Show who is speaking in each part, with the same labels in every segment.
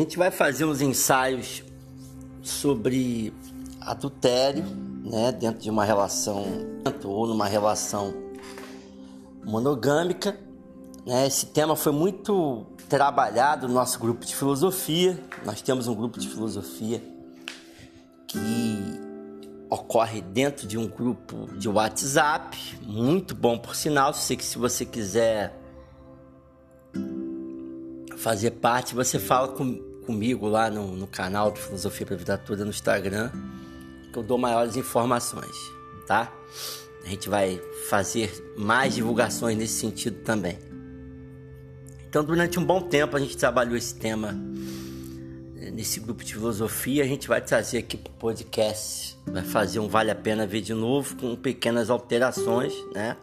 Speaker 1: gente vai fazer uns ensaios sobre adultério, né, dentro de uma relação ou numa relação monogâmica. Né? Esse tema foi muito trabalhado no nosso grupo de filosofia. Nós temos um grupo de filosofia que ocorre dentro de um grupo de WhatsApp, muito bom por sinal. Se, se você quiser fazer parte, você fala com, comigo lá no, no canal do Filosofia para a Vida Toda no Instagram, que eu dou maiores informações, tá? A gente vai fazer mais divulgações nesse sentido também. Então, durante um bom tempo, a gente trabalhou esse tema eh, nesse grupo de filosofia. A gente vai trazer aqui para o podcast, vai fazer um Vale a Pena Ver de novo, com pequenas alterações, né?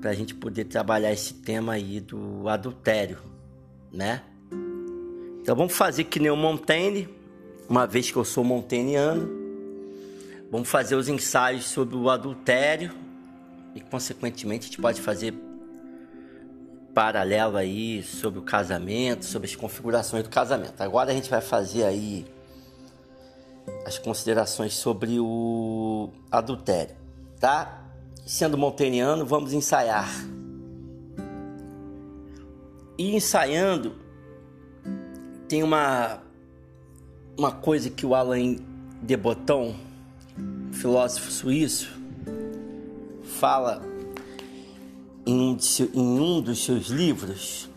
Speaker 1: Para a gente poder trabalhar esse tema aí do adultério, né? Então vamos fazer que nem o Montaigne, uma vez que eu sou monteniano. Vamos fazer os ensaios sobre o adultério e, consequentemente, a gente pode fazer paralelo aí sobre o casamento, sobre as configurações do casamento. Agora a gente vai fazer aí as considerações sobre o adultério, tá? Sendo monteniano, vamos ensaiar. E ensaiando, tem uma, uma coisa que o Alain de Botton, filósofo suíço, fala em um, em um dos seus livros.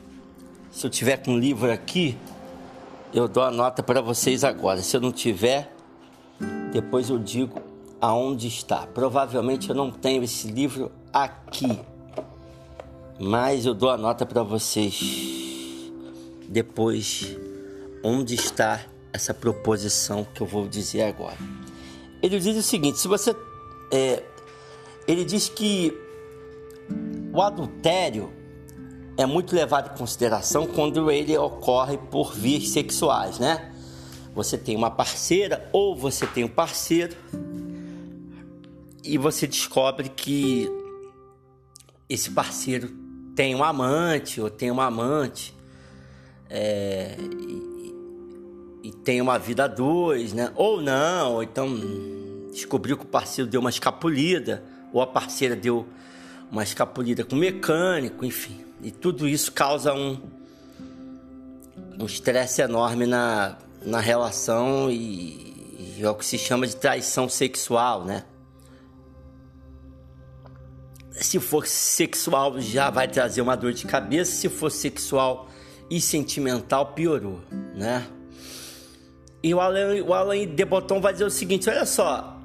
Speaker 1: Se eu tiver com um livro aqui, eu dou a nota para vocês agora. Se eu não tiver, depois eu digo aonde está. Provavelmente eu não tenho esse livro aqui mas eu dou a nota para vocês depois onde está essa proposição que eu vou dizer agora. Ele diz o seguinte: se você. É, ele diz que o adultério é muito levado em consideração quando ele ocorre por vias sexuais, né? Você tem uma parceira ou você tem um parceiro e você descobre que esse parceiro tem um amante ou tem uma amante é, e, tem uma vida a dois, né? Ou não, ou então descobriu que o parceiro deu uma escapulida, ou a parceira deu uma escapulida com o mecânico, enfim. E tudo isso causa um um estresse enorme na, na relação e, e é o que se chama de traição sexual, né? Se for sexual, já vai trazer uma dor de cabeça. Se for sexual e sentimental, piorou, né? E o Alain, o Alain de Botton vai dizer o seguinte: olha só,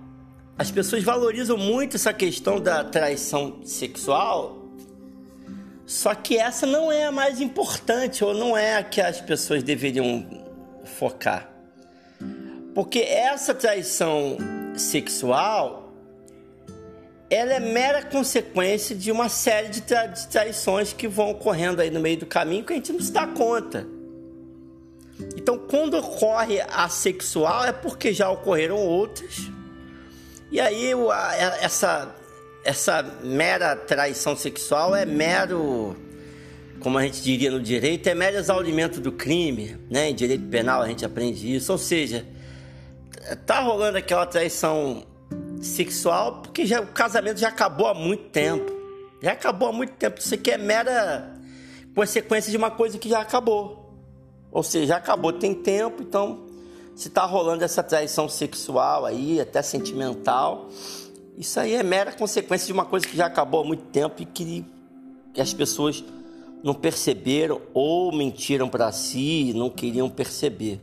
Speaker 1: as pessoas valorizam muito essa questão da traição sexual, só que essa não é a mais importante, ou não é a que as pessoas deveriam focar. Porque essa traição sexual ela é mera consequência de uma série de, tra de traições que vão ocorrendo aí no meio do caminho que a gente não se dá conta. Então, quando ocorre a sexual, é porque já ocorreram outras. E aí, essa, essa mera traição sexual é mero, como a gente diria no direito, é mero exaurimento do crime. Né? Em direito penal a gente aprende isso. Ou seja, tá rolando aquela traição sexual, porque já, o casamento já acabou há muito tempo. Já acabou há muito tempo. Isso aqui é mera consequência de uma coisa que já acabou. Ou seja, acabou, tem tempo, então se está rolando essa traição sexual aí, até sentimental, isso aí é mera consequência de uma coisa que já acabou há muito tempo e que, que as pessoas não perceberam ou mentiram para si, não queriam perceber.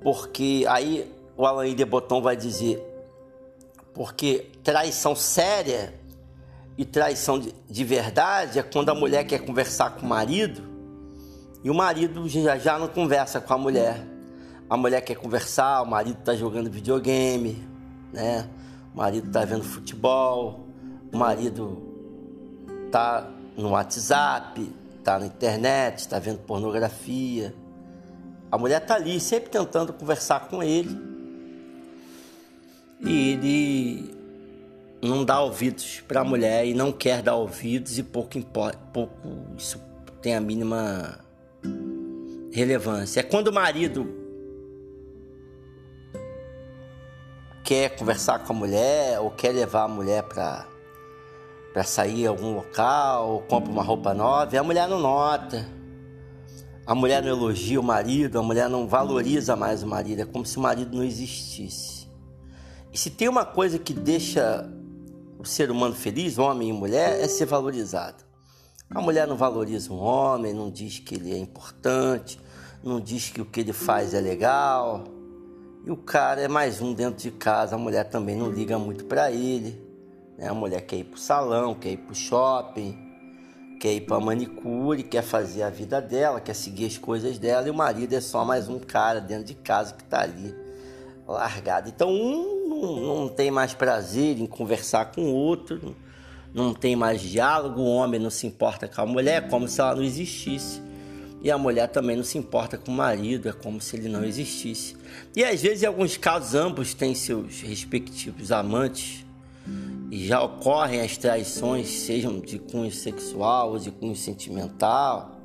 Speaker 1: Porque aí o Alain de Botton vai dizer: porque traição séria e traição de, de, verdade é quando a mulher quer conversar com o marido e o marido já, já não conversa com a mulher. A mulher quer conversar, o marido está jogando videogame, né? O marido está vendo futebol, o marido está no WhatsApp, está na internet, está vendo pornografia. A mulher está ali sempre tentando conversar com ele e ele não dá ouvidos para a mulher e não quer dar ouvidos e pouco pouco isso tem a mínima relevância. É quando o marido quer conversar com a mulher ou quer levar a mulher para para sair a algum local, ou compra uma roupa nova, e a mulher não nota. A mulher não elogia o marido, a mulher não valoriza mais o marido, é como se o marido não existisse. E se tem uma coisa que deixa o ser humano feliz, homem e mulher, é ser valorizado. A mulher não valoriza um homem, não diz que ele é importante, não diz que o que ele faz é legal. E o cara é mais um dentro de casa, a mulher também não liga muito para ele. Né? A mulher quer ir pro salão, quer ir pro shopping, quer ir pra manicure, quer fazer a vida dela, quer seguir as coisas dela, e o marido é só mais um cara dentro de casa que tá ali largado. Então um não, não tem mais prazer em conversar com o outro, não tem mais diálogo, o homem não se importa com a mulher, é como se ela não existisse. E a mulher também não se importa com o marido, é como se ele não existisse. E às vezes, em alguns casos, ambos têm seus respectivos amantes e já ocorrem as traições, sejam de cunho sexual ou de cunho sentimental,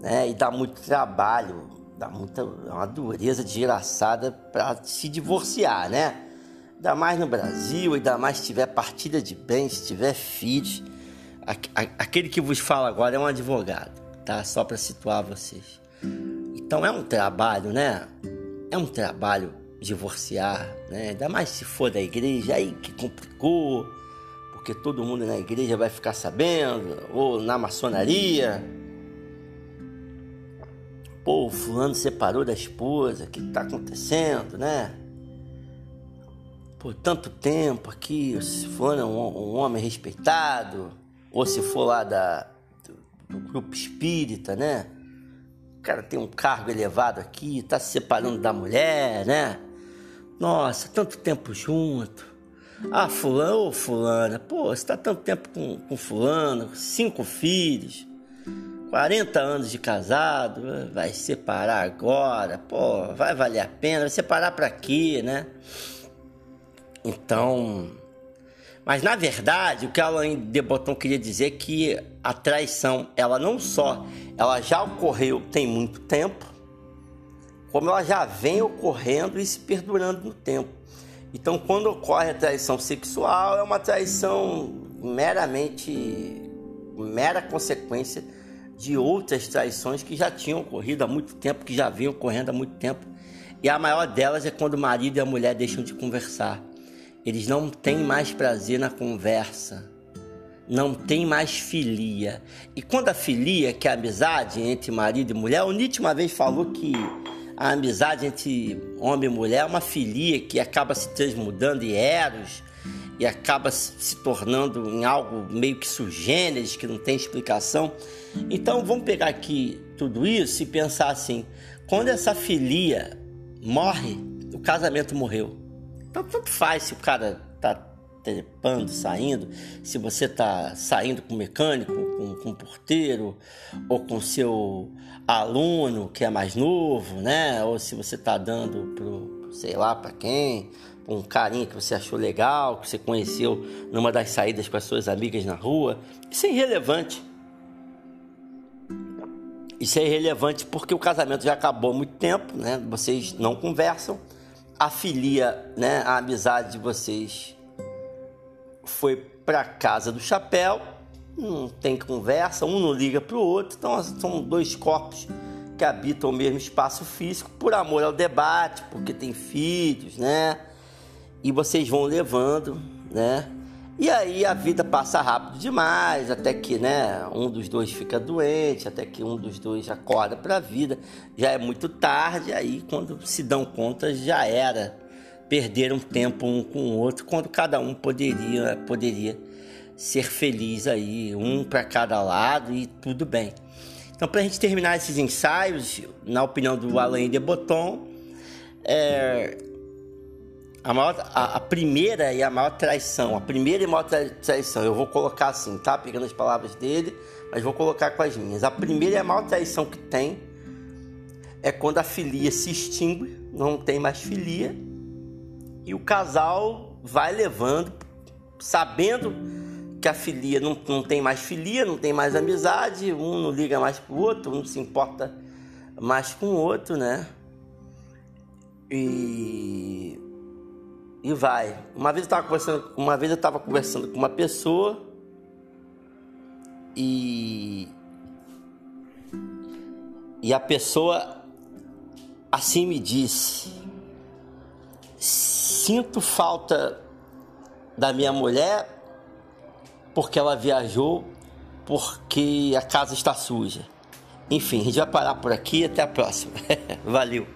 Speaker 1: né? E dá muito trabalho, dá muita uma dureza desgraçada para se divorciar, né? Ainda mais no Brasil, ainda mais se tiver partilha de bens, se tiver filhos. Aquele que vos fala agora é um advogado tá? Só para situar vocês. Então é um trabalho, né? É um trabalho divorciar, né? Ainda mais se for da igreja, aí que complicou, porque todo mundo na igreja vai ficar sabendo, ou na maçonaria. Pô, o fulano separou da esposa, o que está acontecendo, né? Por tanto tempo aqui, se for um, um homem respeitado, ou se for lá da, do grupo espírita, né? O cara tem um cargo elevado aqui, tá se separando da mulher, né? Nossa, tanto tempo junto. Ah, fulano, ô fulana, pô, você tá tanto tempo com, com fulano, cinco filhos, 40 anos de casado, vai separar agora, pô, vai valer a pena, vai separar pra quê, né? Então, mas na verdade, o que Alain de Botton queria dizer é que a traição, ela não só ela já ocorreu tem muito tempo, como ela já vem ocorrendo e se perdurando no tempo. Então, quando ocorre a traição sexual, é uma traição meramente mera consequência de outras traições que já tinham ocorrido há muito tempo, que já vinham ocorrendo há muito tempo. E a maior delas é quando o marido e a mulher deixam de conversar. Eles não têm mais prazer na conversa, não tem mais filia. E quando a filia, que é a amizade entre marido e mulher, o Nietzsche uma vez falou que a amizade entre homem e mulher é uma filia que acaba se transmudando em eros e acaba se tornando em algo meio que sugêneres, que não tem explicação. Então vamos pegar aqui tudo isso e pensar assim: quando essa filia morre, o casamento morreu. Então, tanto faz se o cara tá trepando, saindo, se você tá saindo com o mecânico, com, com o porteiro, ou com seu aluno que é mais novo, né? Ou se você tá dando pro, sei lá, para quem, um carinha que você achou legal, que você conheceu numa das saídas com as suas amigas na rua. Isso é irrelevante. Isso é irrelevante porque o casamento já acabou há muito tempo, né? Vocês não conversam a filia, né, a amizade de vocês foi para casa do chapéu, não tem conversa, um não liga para o outro, então são dois corpos que habitam o mesmo espaço físico por amor ao debate, porque tem filhos, né? E vocês vão levando, né? E aí a vida passa rápido demais, até que, né, um dos dois fica doente, até que um dos dois acorda para a vida. Já é muito tarde, aí quando se dão conta já era. Perderam tempo um com o outro, quando cada um poderia poderia ser feliz aí, um para cada lado e tudo bem. Então, para a gente terminar esses ensaios, na opinião do Alain de Botton, é, a, maior, a, a, primeira e a maior traição, a primeira e maior traição, eu vou colocar assim, tá? Pegando as palavras dele, mas vou colocar com as minhas. A primeira e a maior traição que tem é quando a filia se extingue, não tem mais filia, e o casal vai levando, sabendo que a filia não, não tem mais filia, não tem mais amizade, um não liga mais pro outro, um não se importa mas com outro, né? E e vai. Uma vez eu estava conversando, uma vez eu estava conversando com uma pessoa e e a pessoa assim me disse: Sinto falta da minha mulher porque ela viajou, porque a casa está suja. Enfim, a gente vai parar por aqui. Até a próxima. Valeu.